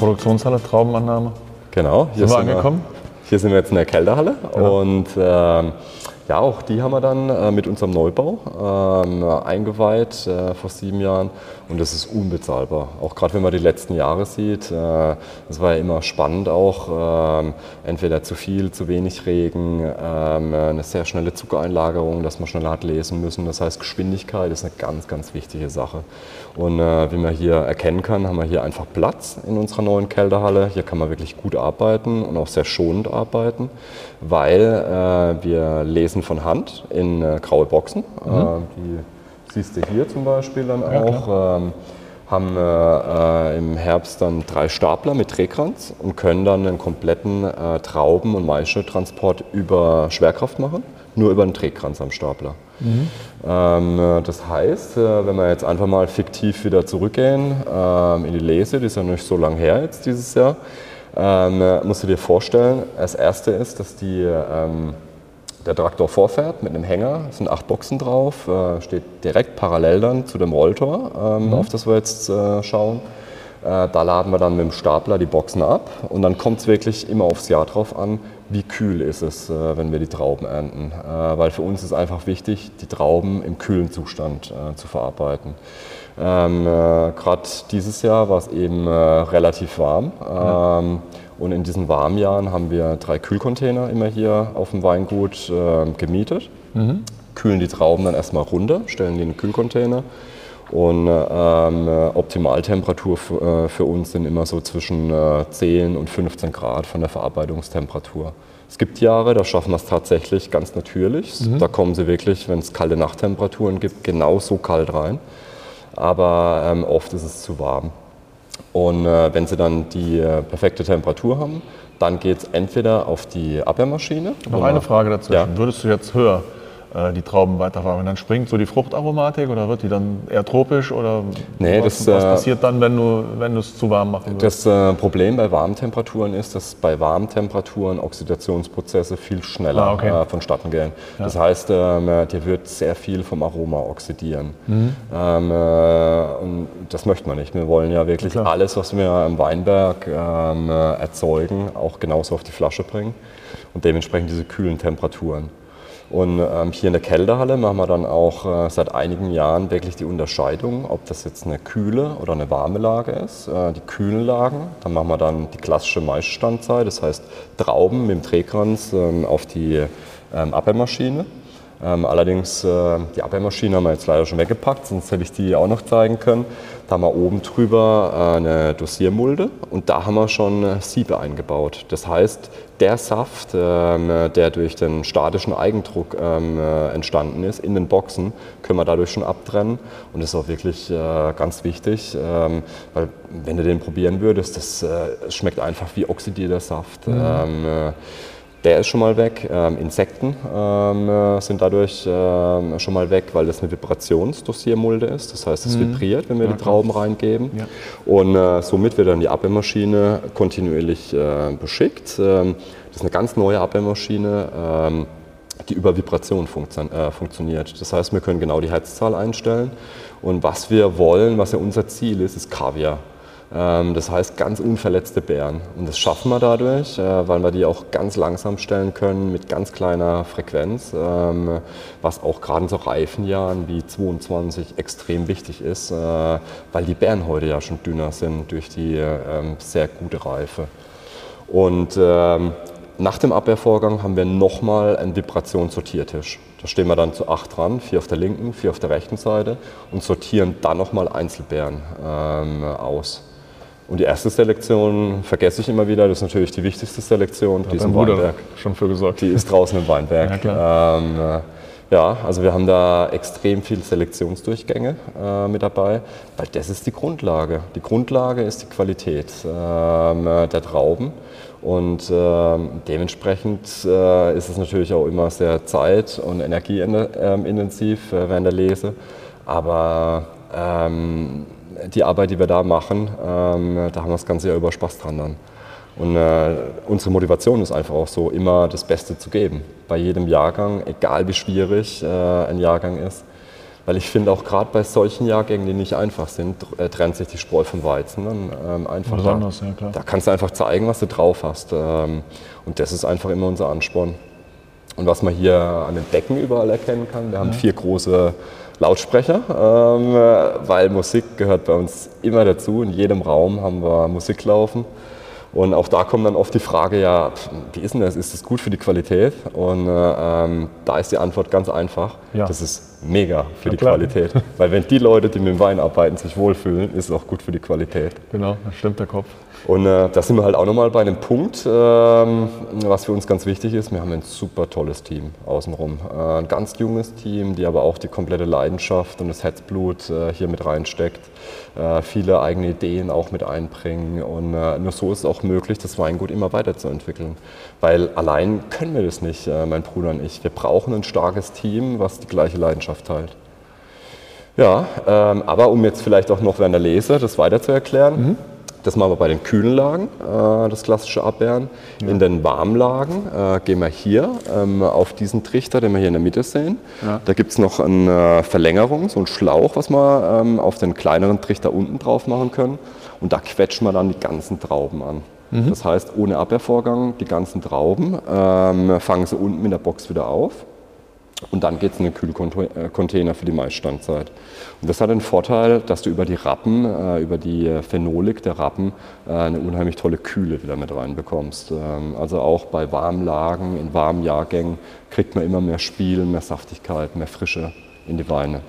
Produktionshalle, Traubenannahme. Genau, hier sind wir angekommen. Wir, hier sind wir jetzt in der Kälterhalle ja. und ähm, ja, auch die haben wir dann äh, mit unserem Neubau ähm, eingeweiht äh, vor sieben Jahren und das ist unbezahlbar. Auch gerade wenn man die letzten Jahre sieht, äh, das war ja immer spannend auch, ähm, entweder zu viel, zu wenig Regen, ähm, eine sehr schnelle Zuckereinlagerung, dass man schneller hat lesen müssen. Das heißt, Geschwindigkeit ist eine ganz, ganz wichtige Sache. Und äh, wie man hier erkennen kann, haben wir hier einfach Platz in unserer neuen Kälterhalle. Hier kann man wirklich gut arbeiten und auch sehr schonend arbeiten, weil äh, wir lesen von Hand in äh, graue Boxen. Mhm. Äh, die siehst du hier zum Beispiel dann ja, auch. Ähm, haben äh, im Herbst dann drei Stapler mit Drehkranz und können dann einen kompletten äh, Trauben- und Maischetransport über Schwerkraft machen, nur über einen Drehkranz am Stapler. Mhm. Ähm, äh, das heißt, äh, wenn wir jetzt einfach mal fiktiv wieder zurückgehen ähm, in die Lese, die ist ja nicht so lang her jetzt dieses Jahr, ähm, äh, musst du dir vorstellen, das erste ist, dass die ähm, der Traktor vorfährt mit einem Hänger, es sind acht Boxen drauf, äh, steht direkt parallel dann zu dem Rolltor, ähm, mhm. auf das wir jetzt äh, schauen. Äh, da laden wir dann mit dem Stapler die Boxen ab und dann kommt es wirklich immer aufs Jahr drauf an, wie kühl ist es, äh, wenn wir die Trauben ernten. Äh, weil für uns ist einfach wichtig, die Trauben im kühlen Zustand äh, zu verarbeiten. Ähm, Gerade dieses Jahr war es eben relativ warm. Ähm, und in diesen Warmjahren haben wir drei Kühlcontainer immer hier auf dem Weingut äh, gemietet. Mhm. Kühlen die Trauben dann erstmal runter, stellen die in den Kühlcontainer. Und ähm, Optimaltemperatur für, äh, für, uns sind immer so zwischen äh, 10 und 15 Grad von der Verarbeitungstemperatur. Es gibt Jahre, da schaffen wir es tatsächlich ganz natürlich. Mhm. Da kommen sie wirklich, wenn es kalte Nachttemperaturen gibt, genauso kalt rein. Aber ähm, oft ist es zu warm. Und äh, wenn Sie dann die äh, perfekte Temperatur haben, dann geht es entweder auf die Abwehrmaschine. Noch eine Frage dazu. Ja. Würdest du jetzt höher die Trauben weiterfahren. Dann springt so die Fruchtaromatik oder wird die dann eher tropisch oder nee, was, das, was äh, passiert dann, wenn du wenn es zu warm würdest? Das äh, Problem bei warmen Temperaturen ist, dass bei warmen Temperaturen Oxidationsprozesse viel schneller ah, okay. äh, vonstatten gehen. Ja. Das heißt, ähm, äh, dir wird sehr viel vom Aroma oxidieren. Mhm. Ähm, äh, und das möchte man nicht. Wir wollen ja wirklich ja, alles, was wir im Weinberg ähm, erzeugen, auch genauso auf die Flasche bringen und dementsprechend diese kühlen Temperaturen. Und ähm, hier in der Kälterhalle machen wir dann auch äh, seit einigen Jahren wirklich die Unterscheidung, ob das jetzt eine kühle oder eine warme Lage ist. Äh, die kühlen Lagen, dann machen wir dann die klassische Maisstandzeit, das heißt Trauben mit dem Drehkranz ähm, auf die ähm, Abwehrmaschine. Ähm, allerdings, äh, die Abwehrmaschine haben wir jetzt leider schon weggepackt, sonst hätte ich die auch noch zeigen können. Da haben wir oben drüber äh, eine Dosiermulde und da haben wir schon äh, Siebe eingebaut. Das heißt, der Saft, ähm, der durch den statischen Eigendruck ähm, äh, entstanden ist in den Boxen, können wir dadurch schon abtrennen. Und das ist auch wirklich ganz wichtig, ähm, weil wenn du den probieren würdest, das schmeckt einfach wie oxidierter Saft. Mhm. Der ist schon mal weg. Ähm, Insekten ähm, äh, sind dadurch ähm, schon mal weg, weil das eine Vibrationsdosiermulde ist. Das heißt, es mhm. vibriert, wenn wir ja, die Trauben reingeben. Ja. Und äh, somit wird dann die Abwehrmaschine kontinuierlich äh, beschickt. Ähm, das ist eine ganz neue Abwehrmaschine, ähm, die über Vibration funktio äh, funktioniert. Das heißt, wir können genau die Herzzahl einstellen. Und was wir wollen, was ja unser Ziel ist, ist Kaviar. Ähm, das heißt ganz unverletzte Bären. Und das schaffen wir dadurch, äh, weil wir die auch ganz langsam stellen können mit ganz kleiner Frequenz, ähm, was auch gerade in so Reifenjahren wie 22 extrem wichtig ist, äh, weil die Bären heute ja schon dünner sind durch die ähm, sehr gute Reife. Und nach dem Abwehrvorgang haben wir nochmal einen Vibrationssortiertisch. Da stehen wir dann zu acht dran, vier auf der linken, vier auf der rechten Seite und sortieren dann nochmal Einzelbeeren ähm, aus. Und die erste Selektion vergesse ich immer wieder, das ist natürlich die wichtigste Selektion, die ist im Weinberg. Schon für gesorgt. Die ist draußen im Weinberg. Ja, ähm, äh, ja, also wir haben da extrem viele Selektionsdurchgänge äh, mit dabei, weil das ist die Grundlage. Die Grundlage ist die Qualität ähm, äh, der Trauben und äh, dementsprechend ist es natürlich auch immer sehr zeit- und energieintensiv äh, während der Lese, aber ähm, die Arbeit, die wir da machen, ähm, da haben wir das ganze Jahr über Spaß dran dann. Und äh, unsere Motivation ist einfach auch so, immer das Beste zu geben. Bei jedem Jahrgang, egal wie schwierig äh, ein Jahrgang ist. Weil ich finde auch gerade bei solchen Jahrgängen, die nicht einfach sind, äh, trennt sich die Spreu vom Weizen dann ähm, einfach. Besonders, da, ja klar. Da kannst du einfach zeigen, was du drauf hast. Ähm, und das ist einfach immer unser Ansporn. Und was man hier an den Decken überall erkennen kann, wir haben vier große Lautsprecher, ähm, weil Musik gehört bei uns immer dazu. In jedem Raum haben wir Musik laufen. Und auch da kommt dann oft die Frage, ja, wie ist denn das? Ist das gut für die Qualität? Und äh, ähm, da ist die Antwort ganz einfach. Ja. Das ist mega für ja, die klar. Qualität. Weil wenn die Leute, die mit dem Wein arbeiten, sich wohlfühlen, ist es auch gut für die Qualität. Genau, da stimmt der Kopf. Und äh, da sind wir halt auch nochmal bei einem Punkt, ähm, was für uns ganz wichtig ist. Wir haben ein super tolles Team außenrum. Äh, ein ganz junges Team, die aber auch die komplette Leidenschaft und das Herzblut äh, hier mit reinsteckt. Äh, viele eigene Ideen auch mit einbringen. Und äh, nur so ist es auch möglich, das Weingut immer weiterzuentwickeln. Weil allein können wir das nicht, äh, mein Bruder und ich. Wir brauchen ein starkes Team, was die gleiche Leidenschaft teilt. Ja, ähm, aber um jetzt vielleicht auch noch während der Lese das weiter zu erklären. Mhm das machen wir bei den kühlen Lagen, äh, das klassische Abwehren. Ja. In den warmen Lagen äh, gehen wir hier ähm, auf diesen Trichter, den wir hier in der Mitte sehen. Ja. Da gibt es noch eine Verlängerung, so einen Schlauch, was wir ähm, auf den kleineren Trichter unten drauf machen können. Und da quetschen wir dann die ganzen Trauben an. Mhm. Das heißt, ohne Abwehrvorgang, die ganzen Trauben ähm, fangen sie unten in der Box wieder auf. Und dann geht es in den Kühlcontainer für die Maisstandzeit. Und das hat den Vorteil, dass du über die Rappen, äh, über die Phenolik der Rappen, äh, eine unheimlich tolle Kühle wieder mit reinbekommst. Ähm, also auch bei Warmlagen, in warmen Jahrgängen kriegt man immer mehr Spiel, mehr Saftigkeit, mehr Frische in die Weine.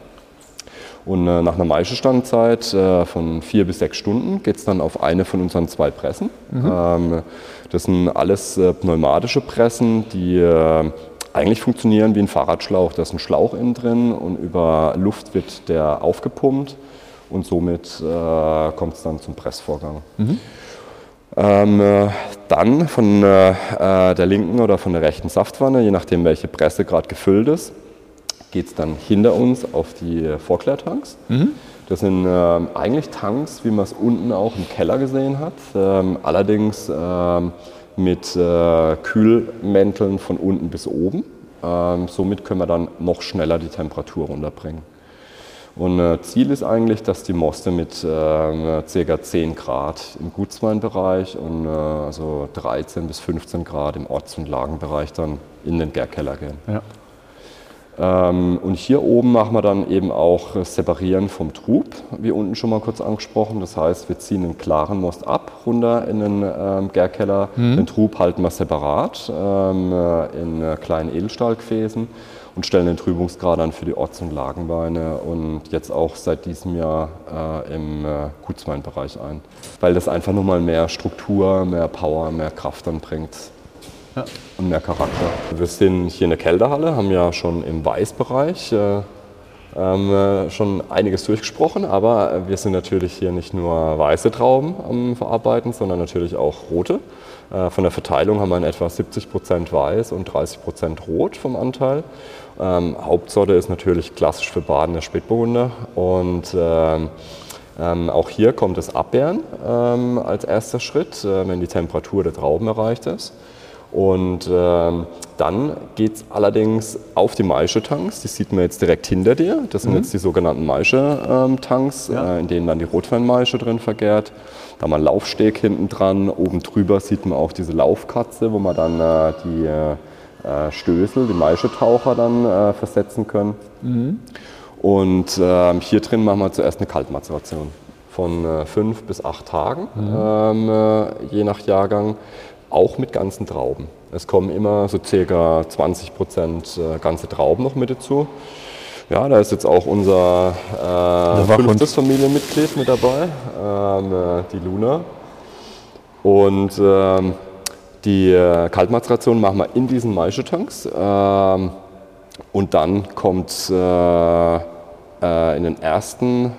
Und äh, nach einer Maischestandzeit von vier bis sechs Stunden geht es dann auf eine von unseren zwei Pressen. Mhm. Ähm, das sind alles pneumatische Pressen, die eigentlich funktionieren wie ein Fahrradschlauch. Da ist ein Schlauch innen drin und über Luft wird der aufgepumpt und somit äh, kommt es dann zum Pressvorgang. Mhm. Ähm, äh, dann von äh, der linken oder von der rechten Saftwanne, je nachdem welche Presse gerade gefüllt ist, geht es dann hinter uns auf die Vorklärtanks. Mhm. Das sind äh, eigentlich Tanks, wie man es unten auch im Keller gesehen hat. Ähm, allerdings ähm, mit äh, Kühlmänteln von unten bis oben. Ähm, somit können wir dann noch schneller die Temperatur runterbringen. Und äh, Ziel ist eigentlich, dass die Moste mit äh, ca. 10 Grad im Gutsweinbereich und äh, also 13 bis 15 Grad im Orts- und Lagenbereich dann in den Gärkeller gehen. Ja. Ähm, und hier oben machen wir dann eben auch Separieren vom Trub, wie unten schon mal kurz angesprochen. Das heißt, wir ziehen einen klaren Most ab, runter in den ähm, Gärkeller. Mhm. Den Trub halten wir separat ähm, äh, in äh, kleinen Edelstahlgefäßen und stellen den Trübungsgrad dann für die Orts- und Lagenweine und jetzt auch seit diesem Jahr äh, im äh, Gutsweinbereich ein. Weil das einfach nochmal mehr Struktur, mehr Power, mehr Kraft dann bringt ja. und mehr Charakter. Wir sind hier in der Kälterhalle, haben ja schon im Weißbereich äh, ähm, äh, schon einiges durchgesprochen, aber wir sind natürlich hier nicht nur weiße Trauben am Verarbeiten, sondern natürlich auch rote. Äh, von der Verteilung haben wir in etwa 70% weiß und 30% rot vom Anteil. Ähm, Hauptsorte ist natürlich klassisch für Baden der Spätburgunder und ähm, ähm, auch hier kommt das Abbeeren ähm, als erster Schritt, äh, wenn die Temperatur der Trauben erreicht ist. Und ähm, dann geht es allerdings auf die Maische-Tanks, die sieht man jetzt direkt hinter dir. Das sind mhm. jetzt die sogenannten Maische-Tanks, ja. äh, in denen dann die Rotweinmaische drin vergärt. Da haben wir einen Laufsteg hinten dran. Oben drüber sieht man auch diese Laufkatze, wo man dann äh, die äh, Stößel, die Maischetaucher dann äh, versetzen können. Mhm. Und ähm, hier drin machen wir zuerst eine Kaltmazeration von äh, fünf bis acht Tagen, mhm. ähm, äh, je nach Jahrgang auch mit ganzen Trauben. Es kommen immer so circa 20 Prozent äh, ganze Trauben noch mit dazu. Ja, da ist jetzt auch unser äh, fünftes Familienmitglied mit dabei, ähm, äh, die Luna. Und ähm, die äh, Kaltmazeration machen wir in diesen Maischetanks. Ähm, und dann kommt äh, äh, in den ersten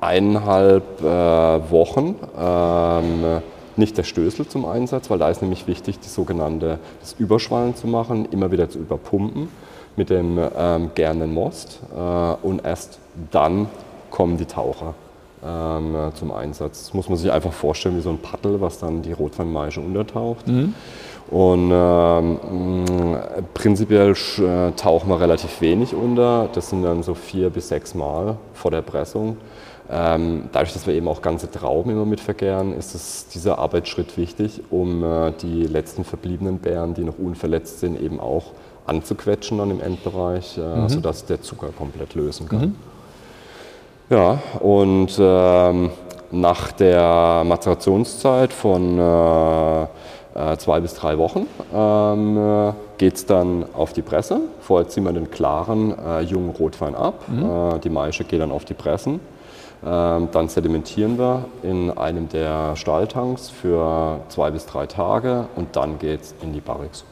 eineinhalb Wochen ähm, nicht der Stößel zum Einsatz, weil da ist nämlich wichtig, die sogenannte, das Überschwallen zu machen, immer wieder zu überpumpen mit dem ähm, gärenden Most äh, und erst dann kommen die Taucher. ähm, zum Einsatz. Das muss man sich einfach vorstellen wie so ein Paddel, was dann die Rotweinmaische untertaucht. Mhm. Und ähm, prinzipiell äh, tauchen wir relativ wenig unter. Das sind dann so vier bis sechs Mal vor der Pressung. Ähm, dadurch, dass wir eben auch ganze Trauben immer mit vergären, ist es, dieser Arbeitsschritt wichtig, um äh, die letzten verbliebenen Beeren, die noch unverletzt sind, eben auch anzuquetschen dann im Endbereich, äh, mhm. sodass der Zucker komplett lösen kann. Mhm. Ja, und ähm, nach der Mazerationszeit von äh, äh, zwei bis drei Wochen ähm, äh, geht es dann auf die Presse. Vorher ziehen wir den klaren äh, jungen Rotwein ab. Mhm. Äh, die Maische geht dann auf die Pressen. Ähm, dann sedimentieren wir in einem der Stahltanks für zwei bis drei Tage und dann geht es in die Barrix.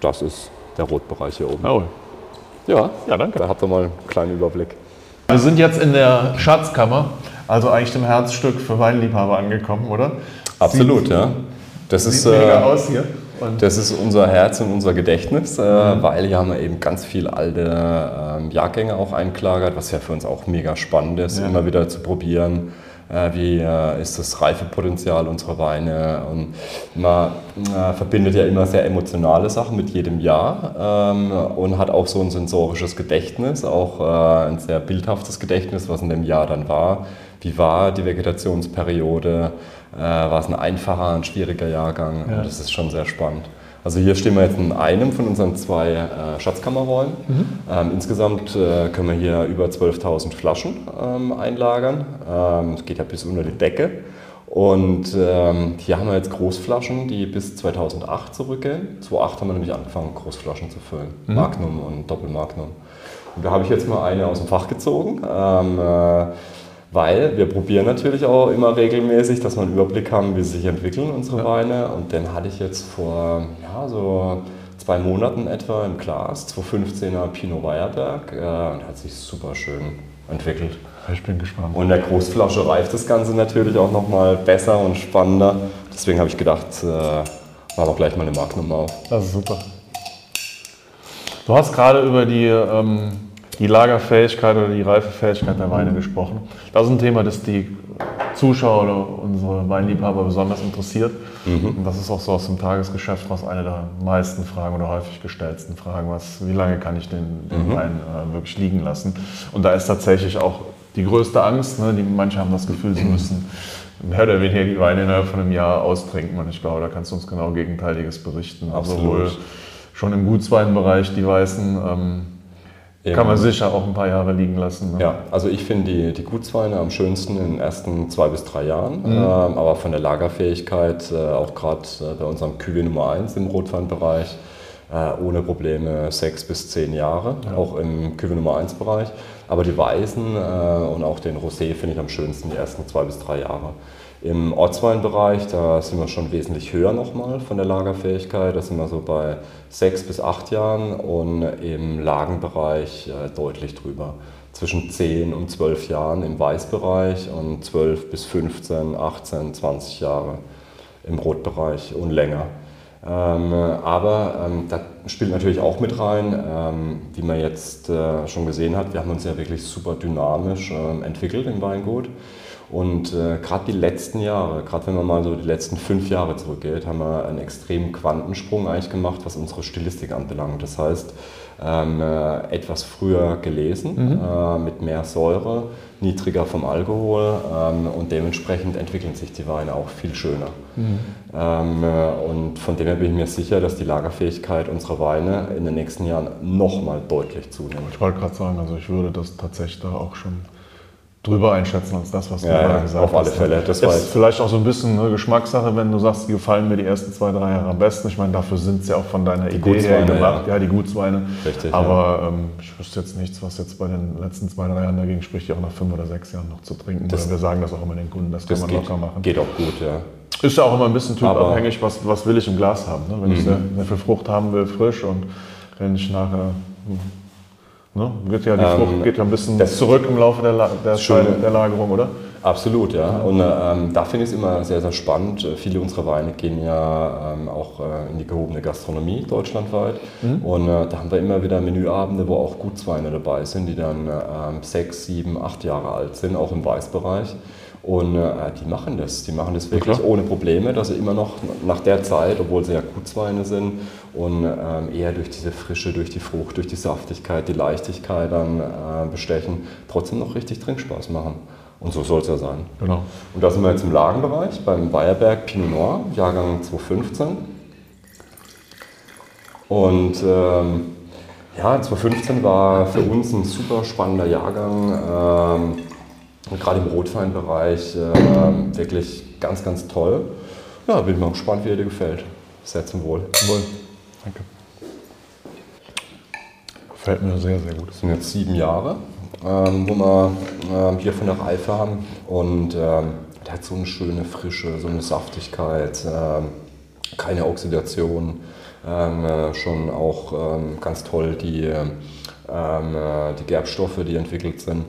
Das ist der Rotbereich hier oben. Oh. Ja, ja, danke. Da habt ihr mal einen kleinen Überblick. Wir sind jetzt in der Schatzkammer, also eigentlich dem Herzstück für Weinliebhaber angekommen, oder? Absolut, sieht, ja. Das sieht ist, äh, aus hier. Und das ist unser Herz und unser Gedächtnis, äh, mhm. weil hier haben wir eben ganz viele alte äh, Jahrgänge auch eingelagert, was ja für uns auch mega spannend ist, ja. immer wieder zu probieren äh, wie äh, ist das Reifepotenzial unserer Weine. Und man äh, verbindet ja immer sehr emotionale Sachen mit jedem Jahr ähm, und hat auch so ein sensorisches Gedächtnis, auch ein sehr bildhaftes Gedächtnis, was in dem Jahr dann war. Wie war die Vegetationsperiode? War es ein einfacher, ein schwieriger Jahrgang? Ja. Und das ist schon sehr spannend. Also hier stehen wir jetzt in einem von unseren zwei äh, Schatzkammerräumen. Mhm. Ähm, insgesamt äh, können wir hier über 12.000 Flaschen ähm, einlagern. Ähm, es geht ja bis unter die Decke. Und ähm, hier haben wir jetzt Großflaschen, die bis 2008 zurückgehen. 2008 haben wir nämlich angefangen, Großflaschen zu füllen. Mhm. Magnum und Doppelmagnum. Und da habe ich jetzt mal eine aus dem Fach gezogen. Ähm, äh, weil wir probieren natürlich auch immer regelmäßig, dass wir einen Überblick haben, wie sie sich entwickeln, unsere ja. Weine. Und den hatte ich jetzt vor ja, so zwei Monaten etwa im Glas, 215er Pinot Weierberg. Äh, und hat sich super schön entwickelt. Ich bin gespannt. Und in der Großflasche reift das Ganze natürlich auch nochmal besser und spannender. Deswegen habe ich gedacht, äh, machen wir gleich mal eine Magnum auf. Das ist super. Du hast gerade über die ähm die Lagerfähigkeit oder die Reifefähigkeit der Weine gesprochen. Das ist ein Thema, das die Zuschauer oder unsere Weinliebhaber besonders interessiert. Mhm. Und das ist auch so aus dem Tagesgeschäft raus eine der meisten Fragen oder häufig gestellten Fragen, was, wie lange kann ich den, den mhm. Wein äh, wirklich liegen lassen? Und da ist tatsächlich auch die größte Angst. Ne? Die, manche haben das Gefühl, sie müssen mehr oder weniger die Weine innerhalb von einem Jahr austrinken. Und ich glaube, da kannst du uns genau Gegenteiliges berichten. Also Absolut. Also wohl schon im Gutsweinbereich die Weißen ähm, kann man sicher auch ein paar Jahre liegen lassen. Ne? Ja, also ich finde die, die Gutsweine am schönsten in den ersten zwei bis drei Jahren. Mhm. Ähm, aber von der Lagerfähigkeit, äh, auch gerade äh, bei unserem Cuvée Nummer 1 im Rotweinbereich, äh, ohne Probleme sechs bis zehn Jahre, ja. auch im Cuvée Nummer 1 Bereich. Aber die Weißen äh, und auch den Rosé finde ich am schönsten die ersten zwei bis drei Jahre. Im Ortsweinbereich, da sind wir schon wesentlich höher nochmal von der Lagerfähigkeit. Da sind wir so bei sechs bis acht Jahren und im Lagenbereich äh, deutlich drüber. Zwischen 10 und 12 Jahren im Weißbereich und 12 bis 15, 18, 20 Jahre im Rotbereich und länger. Ähm, aber ähm, da spielt natürlich auch mit rein, ähm, wie man jetzt äh, schon gesehen hat, wir haben uns ja wirklich super dynamisch entwickelt im Weingut. Und äh, gerade die letzten Jahre, gerade wenn man mal so die letzten fünf Jahre zurückgeht, haben wir einen extremen Quantensprung eigentlich gemacht, was unsere Stilistik anbelangt. Das heißt, ähm, äh, etwas früher gelesen, mhm. äh, mit mehr Säure, niedriger vom Alkohol ähm, und dementsprechend entwickeln sich die Weine auch viel schöner. Mhm. Ähm, äh, und von dem her bin ich mir sicher, dass die Lagerfähigkeit unserer Weine in den nächsten Jahren nochmal deutlich zunimmt. Ich wollte gerade sagen, also ich würde das tatsächlich da auch schon drüber einschätzen als das, was du ja, gerade gesagt hast. Auf alle Fälle. Das ist vielleicht auch so ein bisschen eine Geschmackssache, wenn du sagst, die gefallen mir die ersten zwei, drei Jahre am besten. Ich meine, dafür sind sie ja auch von deiner die Idee her gemacht. Ja. ja, die Gutsweine. Richtig. Aber ja. ähm, ich wüsste jetzt nichts, was jetzt bei den letzten zwei, drei Jahren dagegen spricht, die auch nach fünf oder sechs Jahren noch zu trinken. Das, wir sagen das auch immer den Kunden, das, das kann man geht, locker machen. Geht auch gut, ja. Ist ja auch immer ein bisschen typabhängig, was, was will ich im Glas haben. Ne? Wenn mhm. ich sehr, sehr viel Frucht haben will, frisch und wenn ich nachher Ne? Geht, ja, die Frucht ähm, geht ja ein bisschen zurück im Laufe der, La der, der Lagerung, oder? Absolut, ja. Und ähm, da finde ich es immer sehr, sehr spannend. Viele unserer Weine gehen ja ähm, auch äh, in die gehobene Gastronomie deutschlandweit. Mhm. Und äh, da haben wir immer wieder Menüabende, wo auch Gutsweine dabei sind, die dann ähm, sechs, sieben, acht Jahre alt sind, auch im Weißbereich. Und äh, die machen das. Die machen das wirklich ja, ohne Probleme, dass sie immer noch nach der Zeit, obwohl sie ja Gutsweine sind und ähm, eher durch diese Frische, durch die Frucht, durch die Saftigkeit, die Leichtigkeit dann äh, bestechen, trotzdem noch richtig Trinkspaß machen. Und so soll es ja sein. Genau. Und da sind wir jetzt im Lagenbereich beim Bayerberg Pinot Noir, Jahrgang 2015. Und ähm, ja, 2015 war für uns ein super spannender Jahrgang. Ähm, gerade im Rotweinbereich äh, wirklich ganz, ganz toll. Ja, bin mal gespannt, wie er dir gefällt. Sehr zum Wohl. Wohl. Danke. Gefällt mir sehr, sehr gut. Das sind jetzt sieben Jahre, ähm, wo wir ähm, hier von der Reife haben. Und ähm, der hat so eine schöne Frische, so eine Saftigkeit, ähm, keine Oxidation. Ähm, äh, schon auch ähm, ganz toll die, äh, die Gerbstoffe, die entwickelt sind.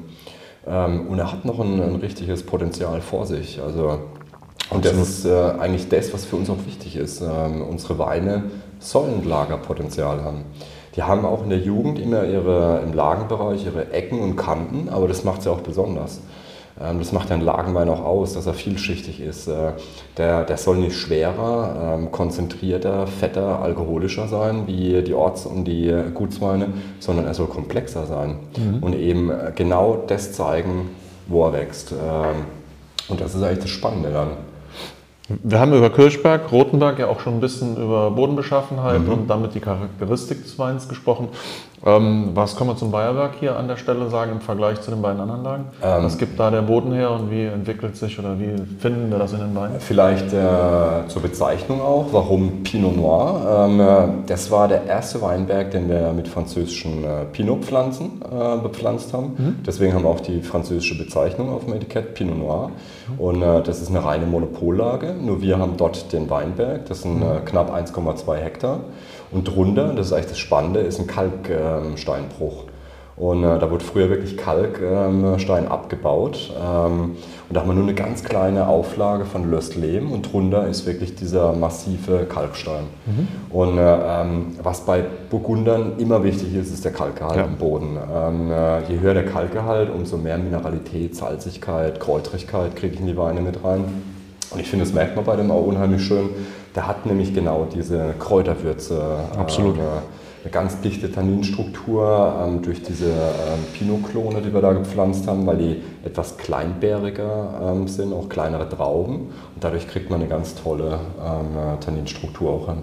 Ähm, und er hat noch ein, ein, richtiges Potenzial vor sich. Also, und das ist äh, eigentlich das, was für uns auch wichtig ist. Ähm, unsere Weine sollen Lagerpotenzial haben. Die haben auch in der Jugend immer ihre, im Lagenbereich ihre Ecken und Kanten, aber das macht sie auch besonders. Ähm, das macht den Lagenwein auch aus, dass er vielschichtig ist. Äh, der, der soll nicht schwerer, ähm, konzentrierter, fetter, alkoholischer sein wie die Orts- und die Gutsweine, sondern er soll komplexer sein mhm. und eben äh, genau das zeigen, wo er wächst. Ähm, und das ist eigentlich das Spannende dann. Wir haben über Kirchberg, Rotenberg ja auch schon ein bisschen über Bodenbeschaffenheit mhm. und damit die Charakteristik des Weins gesprochen. Ähm, was kann man zum Bayerwerk hier an der Stelle sagen im Vergleich zu den beiden anderen Lagen? Ähm, was gibt da der Boden her und wie entwickelt sich oder wie finden wir das in den Weinen? Vielleicht äh, zur Bezeichnung auch, warum Pinot Noir. Ähm, äh, das war der erste Weinberg, den wir mit französischen äh, Pinot-Pflanzen äh, bepflanzt haben. Mhm. Deswegen haben wir auch die französische Bezeichnung auf dem Etikett, Pinot Noir. Mhm. Und äh, das ist eine reine Monopollage. Nur wir haben dort den Weinberg, das sind mhm. Äh, knapp 1,2 Hektar. Und drunter, das ist eigentlich das Spannende, ist ein Kalksteinbruch. Und äh, da wurde früher wirklich Kalkstein ähm, abgebaut. Ähm, und da haben wir nur eine ganz kleine Auflage von Löstlehm und drunter ist wirklich dieser massive Kalkstein. Mhm. Und äh, ähm, was bei Burgundern immer wichtig ist, ist der Kalkgehalt ja. im Boden. Ähm, äh, je höher der Kalkgehalt, umso mehr Mineralität, Salzigkeit, Kräutrigkeit kriege ich in die Weine mit rein. Und ich finde, das merkt man bei dem auch unheimlich schön. Der hat nämlich genau diese Kräuterwürze. Absolut. Äh, eine ganz dichte Tanninstruktur ähm, durch diese ähm, Pinot-Klone, die wir da gepflanzt haben, weil die etwas kleinbäriger ähm, sind, auch kleinere Trauben. Und dadurch kriegt man eine ganz tolle ähm, Tanninstruktur auch hin.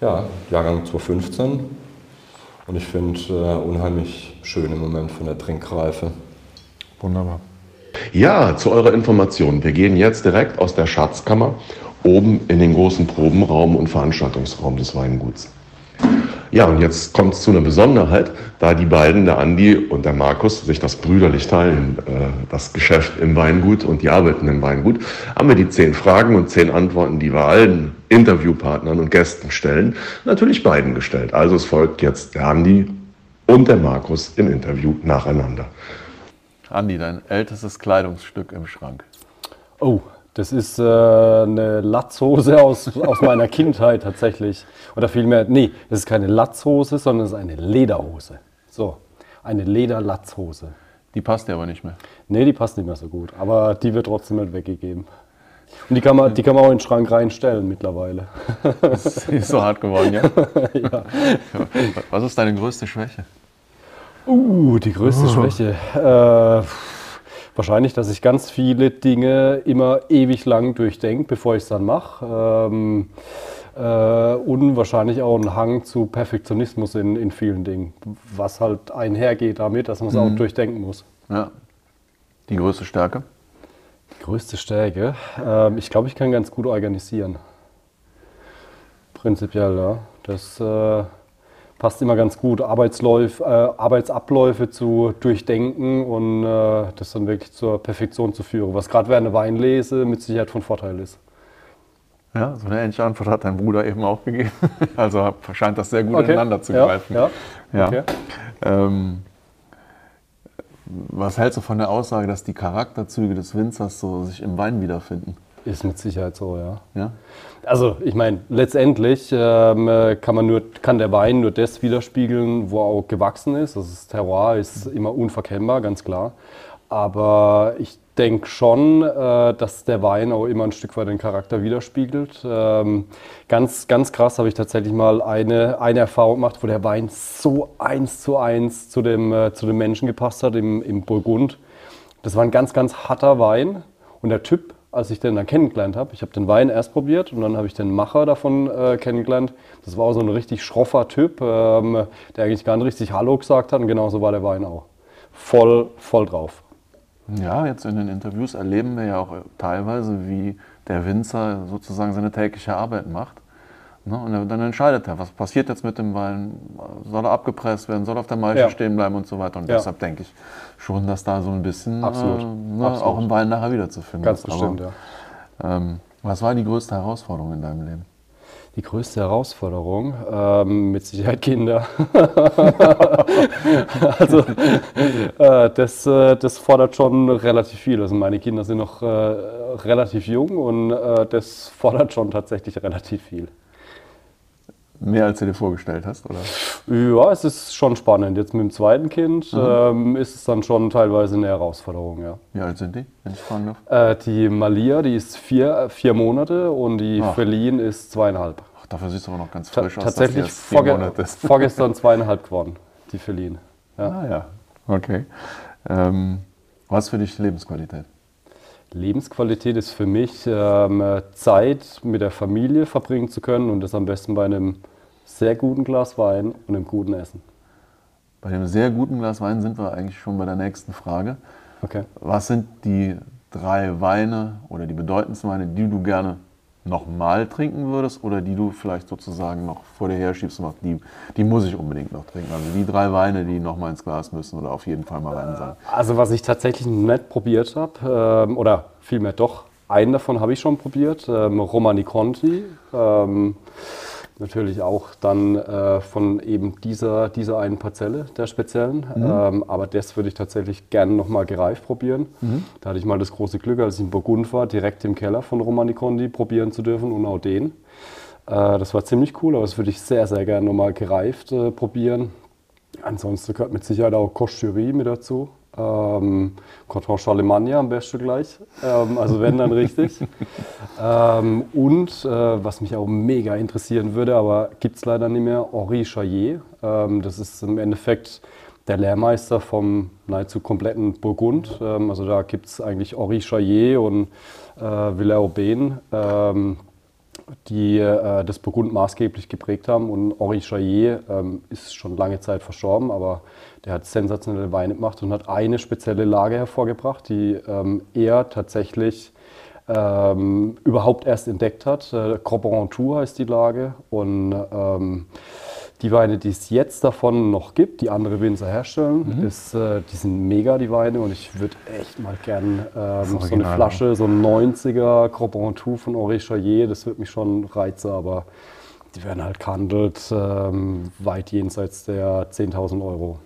Ja, Jahrgang 2015. Und ich finde äh, unheimlich schön im Moment von der Trinkreife. Wunderbar. Ja, zu eurer Information. Wir gehen jetzt direkt aus der Schatzkammer oben in den großen Probenraum und Veranstaltungsraum des Weinguts. Ja, und jetzt kommt es zu einer Besonderheit, da die beiden, der Andi und der Markus, sich das brüderlich teilen, äh, das Geschäft im Weingut und die Arbeiten im Weingut, haben wir die zehn Fragen und zehn Antworten, die wir allen Interviewpartnern und Gästen stellen, natürlich beiden gestellt. Also es folgt jetzt der Andi und der Markus im Interview nacheinander. Andi, dein ältestes Kleidungsstück im Schrank. Oh, das ist äh, eine Latzhose aus, aus meiner Kindheit tatsächlich. Oder vielmehr, nee, das ist keine Latzhose, sondern es ist eine Lederhose. So, eine Lederlatzhose. Die passt dir aber nicht mehr. Nee, die passt nicht mehr so gut. Aber die wird trotzdem nicht weggegeben. Und die kann man, die kann man auch in den Schrank reinstellen mittlerweile. Das ist so hart geworden, ja? ja. Was ist deine größte Schwäche? Uh, die größte oh. Schwäche. Äh, wahrscheinlich, dass ich ganz viele Dinge immer ewig lang durchdenke, bevor ich es dann mache. Ähm, äh, und wahrscheinlich auch ein Hang zu Perfektionismus in, in vielen Dingen, was halt einhergeht damit, dass man es mhm. auch durchdenken muss. Ja. Die größte Stärke? Die größte Stärke? Ähm, ich glaube, ich kann ganz gut organisieren. Prinzipiell, ja. Das. Äh, passt immer ganz gut, Arbeitsläufe, äh, Arbeitsabläufe zu durchdenken und äh, das dann wirklich zur Perfektion zu führen, was gerade während der Weinlese mit Sicherheit von Vorteil ist. Ja, so eine ähnliche Antwort hat dein Bruder eben auch gegeben. Also scheint das sehr gut okay. ineinander zu greifen. Ja, ja. Okay. Ähm, Was hältst du von der Aussage, dass die Charakterzüge des Winzers so sich im Wein wiederfinden? Ist mit Sicherheit so, ja. ja? Also ich meine, letztendlich ähm, kann, man nur, kann der Wein nur das widerspiegeln, wo er auch gewachsen ist. Also das Terroir ist immer unverkennbar, ganz klar. Aber ich denke schon, äh, dass der Wein auch immer ein Stück weit den Charakter widerspiegelt. Ähm, ganz, ganz krass habe ich tatsächlich mal eine, eine Erfahrung gemacht, wo der Wein so eins zu eins zu dem, äh, zu dem Menschen gepasst hat im, im Burgund. Das war ein ganz, ganz harter Wein und der Typ als ich den dann kennengelernt habe. Ich habe den Wein erst probiert und dann habe ich den Macher davon äh, kennengelernt. Das war auch so ein richtig schroffer Typ, ähm, der eigentlich gar nicht richtig Hallo gesagt hat und genauso war der Wein auch. Voll, voll drauf. Ja, jetzt in den Interviews erleben wir ja auch teilweise, wie der Winzer sozusagen seine tägliche Arbeit macht. Ne? Und dann entscheidet er, was passiert jetzt mit dem Wein? Soll er abgepresst werden? Soll er auf der Maische ja. stehen bleiben und so weiter? Und ja. deshalb denke ich schon, dass da so ein bisschen Absolut. Äh, ne, Absolut. auch im Wein nachher wiederzufinden Ganz ist. bestimmt, Aber, ja. Ähm, was war die größte Herausforderung in deinem Leben? Die größte Herausforderung? Ähm, mit Sicherheit Kinder. also äh, das, äh, das fordert schon relativ viel. Also meine Kinder sind noch äh, relativ jung und äh, das fordert schon tatsächlich relativ viel. Mehr als du dir vorgestellt hast, oder? Ja, es ist schon spannend. Jetzt mit dem zweiten Kind mhm. ähm, ist es dann schon teilweise eine Herausforderung, ja. Wie alt sind die, wenn ich fragen darf? Äh, die Malia, die ist vier, vier Monate und die Ach. Feline ist zweieinhalb. Ach, dafür siehst du aber noch ganz frisch Ta aus. Tatsächlich vorge vorgestern zweieinhalb geworden, die Feline. Ja. Ah ja, okay. Ähm, was für dich Lebensqualität? Lebensqualität ist für mich ähm, Zeit mit der Familie verbringen zu können und das am besten bei einem sehr guten Glas Wein und einem guten Essen. Bei dem sehr guten Glas Wein sind wir eigentlich schon bei der nächsten Frage. Okay. Was sind die drei Weine oder die bedeutendsten Weine, die du gerne nochmal trinken würdest oder die du vielleicht sozusagen noch vor dir herschiebst und sagst, die, die muss ich unbedingt noch trinken? Also die drei Weine, die nochmal ins Glas müssen oder auf jeden Fall mal rein sein. Also was ich tatsächlich nicht probiert habe, ähm, oder vielmehr doch, einen davon habe ich schon probiert, ähm, Romani Conti. Ähm, Natürlich auch dann äh, von eben dieser, dieser einen Parzelle der speziellen. Mhm. Ähm, aber das würde ich tatsächlich gerne nochmal gereift probieren. Mhm. Da hatte ich mal das große Glück, als ich in Burgund war, direkt im Keller von Romani Condi probieren zu dürfen und auch den. Äh, das war ziemlich cool, aber das würde ich sehr, sehr gerne nochmal gereift äh, probieren. Ansonsten gehört mit Sicherheit auch Cocherie mit dazu. Ähm, Coton Charlemagne am besten gleich. Ähm, also wenn dann richtig. ähm, und äh, was mich auch mega interessieren würde, aber gibt es leider nicht mehr, Henri Chaillet. Ähm, das ist im Endeffekt der Lehrmeister vom nahezu kompletten Burgund. Ähm, also da gibt es eigentlich Henri Chaillet und äh, Villers-Aubin die äh, das Burgund maßgeblich geprägt haben. Und Henri Chaillet ähm, ist schon lange Zeit verstorben, aber der hat sensationelle Weine gemacht und hat eine spezielle Lage hervorgebracht, die ähm, er tatsächlich ähm, überhaupt erst entdeckt hat. Äh, Tour heißt die Lage. Und ähm, die Weine, die es jetzt davon noch gibt, die andere Winzer herstellen, mhm. ist, äh, die sind mega, die Weine. Und ich würde echt mal gern ähm, so eine Flasche, so ein 90er Grand Tour von Henri Chaillet, das würde mich schon reizen, aber die werden halt gehandelt ähm, weit jenseits der 10.000 Euro.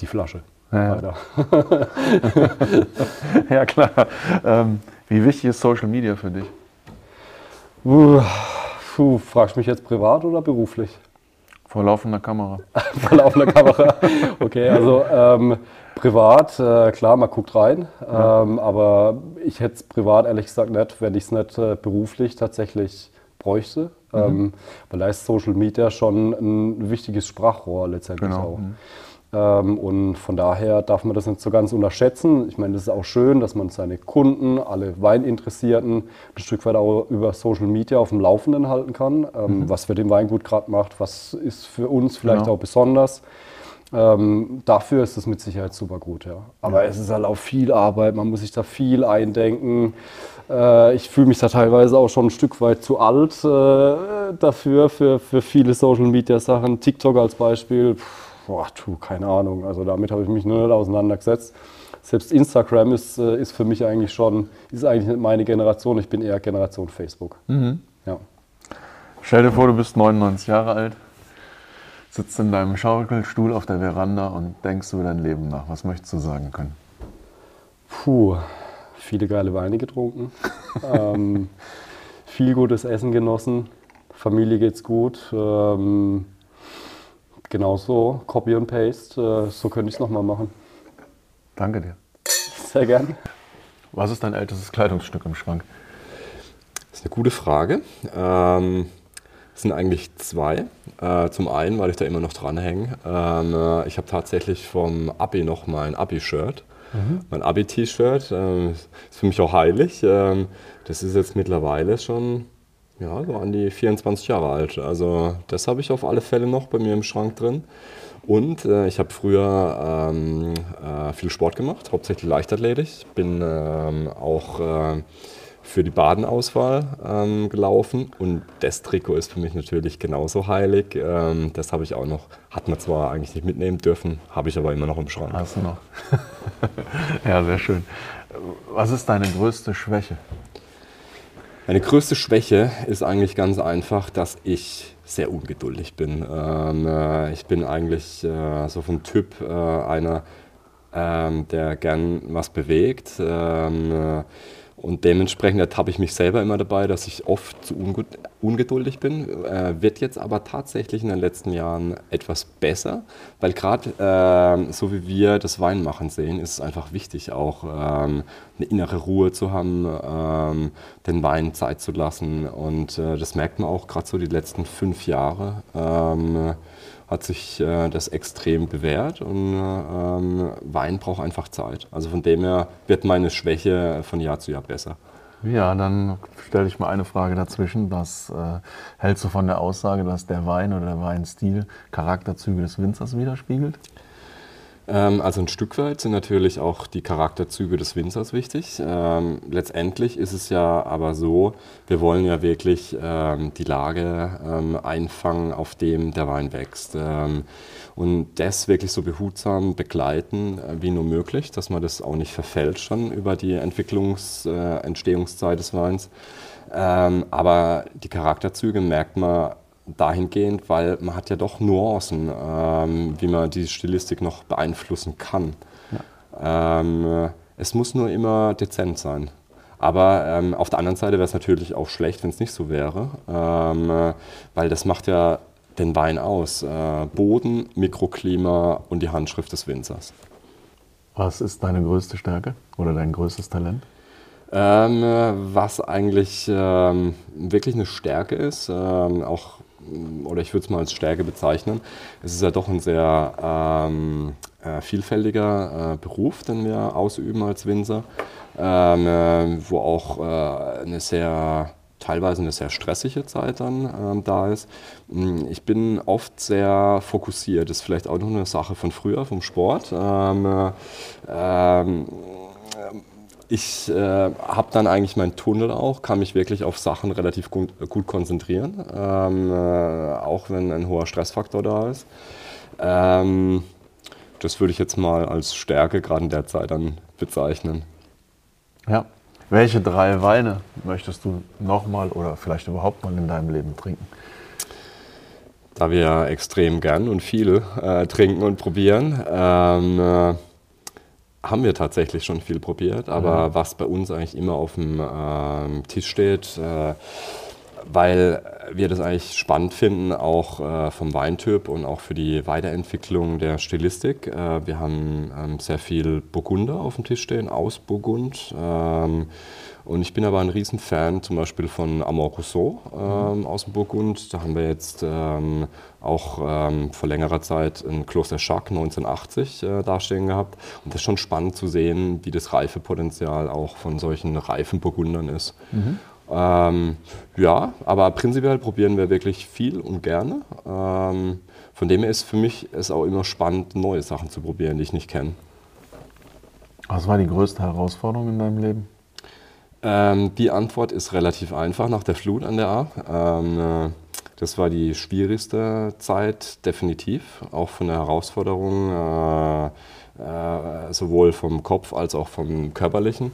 Die Flasche. Ja, ja klar. Ähm, wie wichtig ist Social Media für dich? Uh, puh, fragst du mich jetzt privat oder beruflich? Vor laufender Kamera. Vor laufender Kamera. Okay, also ähm, privat, äh, klar, man guckt rein. Ja. Ähm, aber ich hätte es privat ehrlich gesagt nicht, wenn ich es nicht äh, beruflich tatsächlich bräuchte. Mhm. Ähm, weil da ist Social Media schon ein wichtiges Sprachrohr letztendlich genau. auch. Mhm. Ähm, und von daher darf man das nicht so ganz unterschätzen. Ich meine, das ist auch schön, dass man seine Kunden, alle Weininteressierten, ein Stück weit auch über Social Media auf dem Laufenden halten kann, ähm, mhm. was für den Weingut gerade macht, was ist für uns vielleicht genau. auch besonders. Ähm, dafür ist es mit Sicherheit super gut, ja. Aber ja. es ist halt auch viel Arbeit, man muss sich da viel eindenken. Äh, ich fühle mich da teilweise auch schon ein Stück weit zu alt äh, dafür, für, für viele Social Media Sachen. TikTok als Beispiel. Pff boah, tu, keine Ahnung. Also damit habe ich mich nur nicht auseinandergesetzt. Selbst Instagram ist, äh, ist für mich eigentlich schon, ist eigentlich nicht meine Generation. Ich bin eher Generation Facebook. Mhm. Ja. Stell dir vor, du bist 99 Jahre alt. sitzt in deinem Schaukelstuhl auf der Veranda und denkst über dein Leben nach. Was möchtest du sagen können? Puh, viele geile Weine getrunken, ähm, viel gutes Essen genossen, Familie geht's gut. Ähm, genauso, Copy und Paste, äh, so könnte ich es nochmal machen. Danke dir. Sehr gern. Was ist dein ältestes Kleidungsstück im Schrank? Das ist eine gute Frage. Ähm, es sind eigentlich zwei. Äh, zum einen, weil ich da immer noch dranhänge. Ähm, äh, ich habe tatsächlich vom Abi noch mein Abi-Shirt. Mhm. Mein Abi-T-Shirt äh, ist für mich auch heilig. Ähm, das ist jetzt mittlerweile schon ja, so an die 24 Jahre alt. Also das habe ich auf alle Fälle noch bei mir im Schrank drin. Und äh, ich habe früher ähm, äh, viel Sport gemacht, hauptsächlich Leichtathletik. Bin ähm, auch äh, für die Badenauswahl ähm, gelaufen und das Trikot ist für mich natürlich genauso heilig. Ähm, das habe ich auch noch, hat man zwar eigentlich nicht mitnehmen dürfen, habe ich aber immer noch im Schrank. Hast du noch? ja, sehr schön. Was ist deine größte Schwäche? Meine größte Schwäche ist eigentlich ganz einfach, dass ich sehr ungeduldig bin. Ähm, äh, ich bin eigentlich äh, so vom Typ äh, einer, ähm, der gern was bewegt. Ähm, äh, und dementsprechend ertappe ich mich selber immer dabei, dass ich oft zu ungeduldig bin. Äh, wird jetzt aber tatsächlich in den letzten Jahren etwas besser, weil gerade äh, so wie wir das Weinmachen sehen, ist es einfach wichtig, auch ähm, eine innere Ruhe zu haben, ähm, den Wein Zeit zu lassen. Und äh, das merkt man auch gerade so die letzten fünf Jahre. Ähm, hat sich äh, das extrem bewährt und ähm, Wein braucht einfach Zeit. Also von dem her wird meine Schwäche von Jahr zu Jahr besser. Ja, dann stelle ich mal eine Frage dazwischen. Was äh, hältst du von der Aussage, dass der Wein oder der Weinstil Charakterzüge des Winzers widerspiegelt? Ähm, also ein Stück weit sind natürlich auch die Charakterzüge des Winzers wichtig. Ähm, letztendlich ist es ja aber so, wir wollen ja wirklich ähm, die Lage einfangen, auf dem der Wein wächst. Und das wirklich so behutsam begleiten äh, wie nur möglich, dass man das auch nicht verfälscht schon über die Entwicklungs-, äh, Entstehungszeit des Weins. Aber die Charakterzüge merkt man dahingehend, weil man hat ja doch Nuancen, ähm, wie man die Stilistik noch beeinflussen kann. Ja. Ähm, es muss nur immer dezent sein. Aber ähm, auf der anderen Seite wäre es natürlich auch schlecht, wenn es nicht so wäre, ähm, weil das macht ja den Wein aus. Äh, Boden, Mikroklima und die Handschrift des Winzers. Was ist deine größte Stärke oder dein größtes Talent? Ähm, was eigentlich ähm, wirklich eine Stärke ist, ähm, auch oder ich würde es mal als Stärke bezeichnen. Es ist ja doch ein sehr ähm, äh, vielfältiger äh, Beruf, den wir ausüben als Winzer, ähm, äh, wo auch äh, eine sehr teilweise eine sehr stressige Zeit dann ähm, da ist. Ich bin oft sehr fokussiert. Das ist vielleicht auch noch eine Sache von früher, vom Sport. Ähm, äh, ähm, ich äh, habe dann eigentlich meinen Tunnel auch, kann mich wirklich auf Sachen relativ gut, gut konzentrieren, ähm, äh, auch wenn ein hoher Stressfaktor da ist. Ähm, das würde ich jetzt mal als Stärke gerade in der Zeit dann bezeichnen. Ja. Welche drei Weine möchtest du nochmal oder vielleicht überhaupt mal in deinem Leben trinken? Da wir ja extrem gern und viele äh, trinken und probieren, ähm, äh, haben wir tatsächlich schon viel probiert, aber mhm. was bei uns eigentlich immer auf dem äh, Tisch steht, äh, weil wir das eigentlich spannend finden, auch äh, vom Weintyp und auch für die Weiterentwicklung der Stilistik. Äh, wir haben ähm, sehr viel Burgunder auf dem Tisch stehen, aus Burgund. Ähm, und ich bin aber ein Riesenfan zum Beispiel von Amor Rousseau ähm, aus dem Burgund. Da haben wir jetzt ähm, auch ähm, vor längerer Zeit ein Kloster Schack 1980 äh, dastehen gehabt. Und das ist schon spannend zu sehen, wie das Reifepotenzial auch von solchen reifen Burgundern ist. Mhm. Ähm, ja, aber prinzipiell probieren wir wirklich viel und gerne. Ähm, von dem her ist für mich es auch immer spannend, neue Sachen zu probieren, die ich nicht kenne. Was war die größte Herausforderung in deinem Leben? Ähm, die Antwort ist relativ einfach nach der Flut an der A. Ähm, äh, das war die schwierigste Zeit, definitiv, auch von der Herausforderung, äh, äh, sowohl vom Kopf als auch vom körperlichen.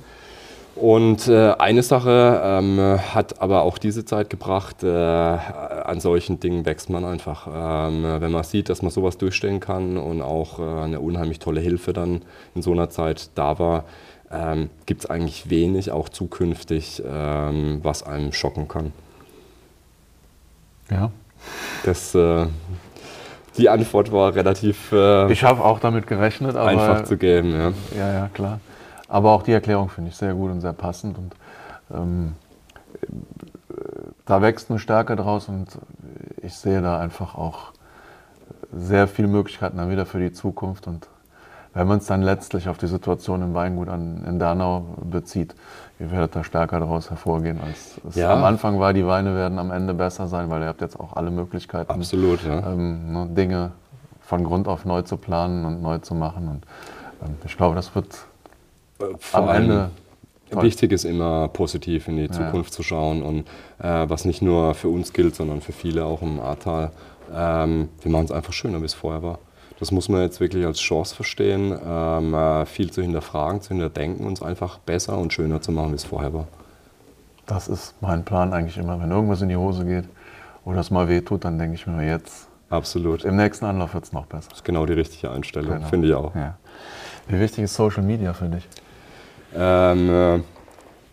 Und äh, eine Sache ähm, hat aber auch diese Zeit gebracht, äh, an solchen Dingen wächst man einfach. Ähm, wenn man sieht, dass man sowas durchstehen kann und auch äh, eine unheimlich tolle Hilfe dann in so einer Zeit da war, ähm, gibt es eigentlich wenig, auch zukünftig, ähm, was einem schocken kann. Ja. Das, äh, die Antwort war relativ. Äh, ich habe auch damit gerechnet, aber. Einfach zu geben, ja. Ja, ja, klar. Aber auch die Erklärung finde ich sehr gut und sehr passend. Und ähm, da wächst eine Stärke draus und ich sehe da einfach auch sehr viele Möglichkeiten dann wieder für die Zukunft. Und wenn man es dann letztlich auf die Situation im Weingut an, in Danau bezieht, ihr werdet da stärker daraus hervorgehen, als es ja. am Anfang war. Die Weine werden am Ende besser sein, weil ihr habt jetzt auch alle Möglichkeiten, Absolut, ja. ähm, ne, Dinge von Grund auf neu zu planen und neu zu machen. Und ähm, ich glaube, das wird vor Am Ende. Wichtig ist immer positiv in die Zukunft ja. zu schauen und äh, was nicht nur für uns gilt, sondern für viele auch im Ahrtal. Ähm, wir machen es einfach schöner, wie es vorher war. Das muss man jetzt wirklich als Chance verstehen, ähm, äh, viel zu hinterfragen, zu hinterdenken und es einfach besser und schöner zu machen, wie es vorher war. Das ist mein Plan eigentlich immer. Wenn irgendwas in die Hose geht oder es mal weh tut, dann denke ich mir jetzt. Absolut. Im nächsten Anlauf wird es noch besser. Das ist genau die richtige Einstellung, genau. finde ich auch. Ja. Wie wichtig ist Social Media für dich? Ähm, äh,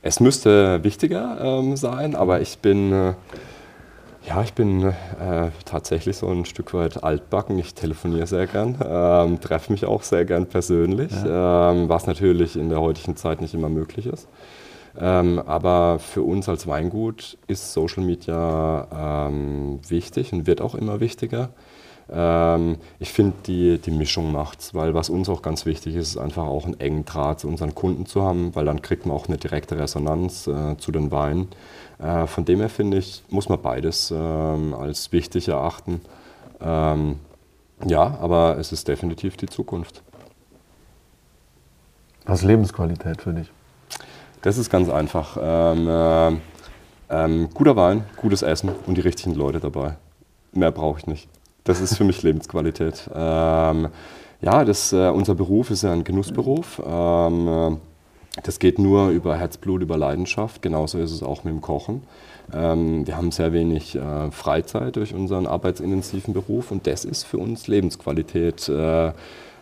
es müsste wichtiger ähm, sein, aber ich bin, äh, ja, ich bin äh, tatsächlich so ein Stück weit altbacken. Ich telefoniere sehr gern, ähm, treffe mich auch sehr gern persönlich, ja. Ähm, was natürlich in der heutigen Zeit nicht immer möglich ist. Ähm, aber für uns als Weingut ist Social Media ähm, wichtig und wird auch immer wichtiger. Ähm, ich finde, die, die Mischung macht's, weil was uns auch ganz wichtig ist, ist einfach auch einen engen Draht zu unseren Kunden zu haben, weil dann kriegt man auch eine direkte Resonanz äh, zu den Weinen. Äh, von dem her finde ich, muss man beides ähm, als wichtig erachten. Ähm, ja, aber es ist definitiv die Zukunft. Was ist Lebensqualität für dich? Das ist ganz einfach. Ähm, äh, ähm, guter Wein, gutes Essen und die richtigen Leute dabei. Mehr brauche ich nicht. Das ist für mich Lebensqualität. Ähm, ja, das, äh, unser Beruf ist ja ein Genussberuf. Ähm, äh, das geht nur über Herzblut, über Leidenschaft. Genauso ist es auch mit dem Kochen. Ähm, wir haben sehr wenig äh, Freizeit durch unseren arbeitsintensiven Beruf und das ist für uns Lebensqualität. Äh,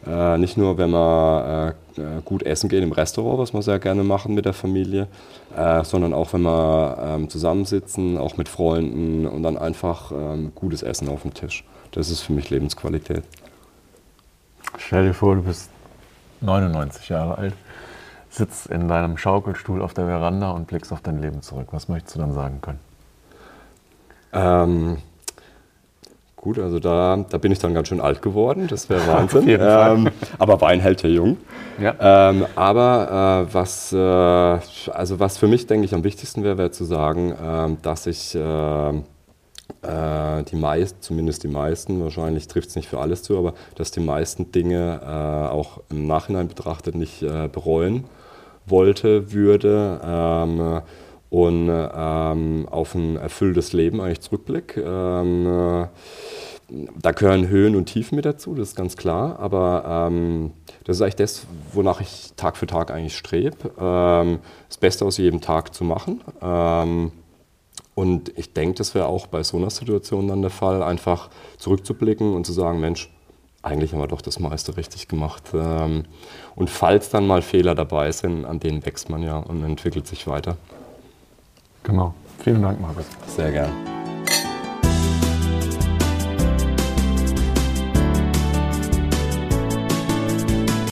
äh, nicht nur, wenn wir äh, gut essen gehen im Restaurant, was wir sehr gerne machen mit der Familie, äh, sondern auch, wenn wir ähm, zusammensitzen, auch mit Freunden und dann einfach ähm, gutes Essen auf dem Tisch. Das ist für mich Lebensqualität. Stell dir vor, du bist 99 Jahre alt, sitzt in deinem Schaukelstuhl auf der Veranda und blickst auf dein Leben zurück. Was möchtest du dann sagen können? Ähm, gut, also da, da bin ich dann ganz schön alt geworden. Das wäre Wahnsinn. ähm, aber Wein hält ja jung. Ja. Ähm, aber äh, was, äh, also was für mich, denke ich, am wichtigsten wäre, wäre zu sagen, äh, dass ich äh, äh, die meisten, zumindest die meisten, wahrscheinlich trifft es nicht für alles zu, aber dass die meisten Dinge äh, auch im Nachhinein betrachtet nicht bereuen wollte, würde ähm, und ähm, auf ein erfülltes Leben eigentlich zurückblick. Ähm, äh, da gehören Höhen und Tiefen mit dazu, das ist ganz klar, aber ähm, das ist eigentlich das, wonach ich Tag für Tag eigentlich strebe, ähm, das Beste aus jedem Tag zu machen. Ähm, und ich denke, das wäre auch bei so einer Situation dann der Fall, einfach zurückzublicken und zu sagen, Mensch, eigentlich haben wir doch das meiste richtig gemacht. Ähm, und falls dann mal Fehler dabei sind, an denen wächst man ja und entwickelt sich weiter. Genau. Vielen Dank, Markus. Sehr gern.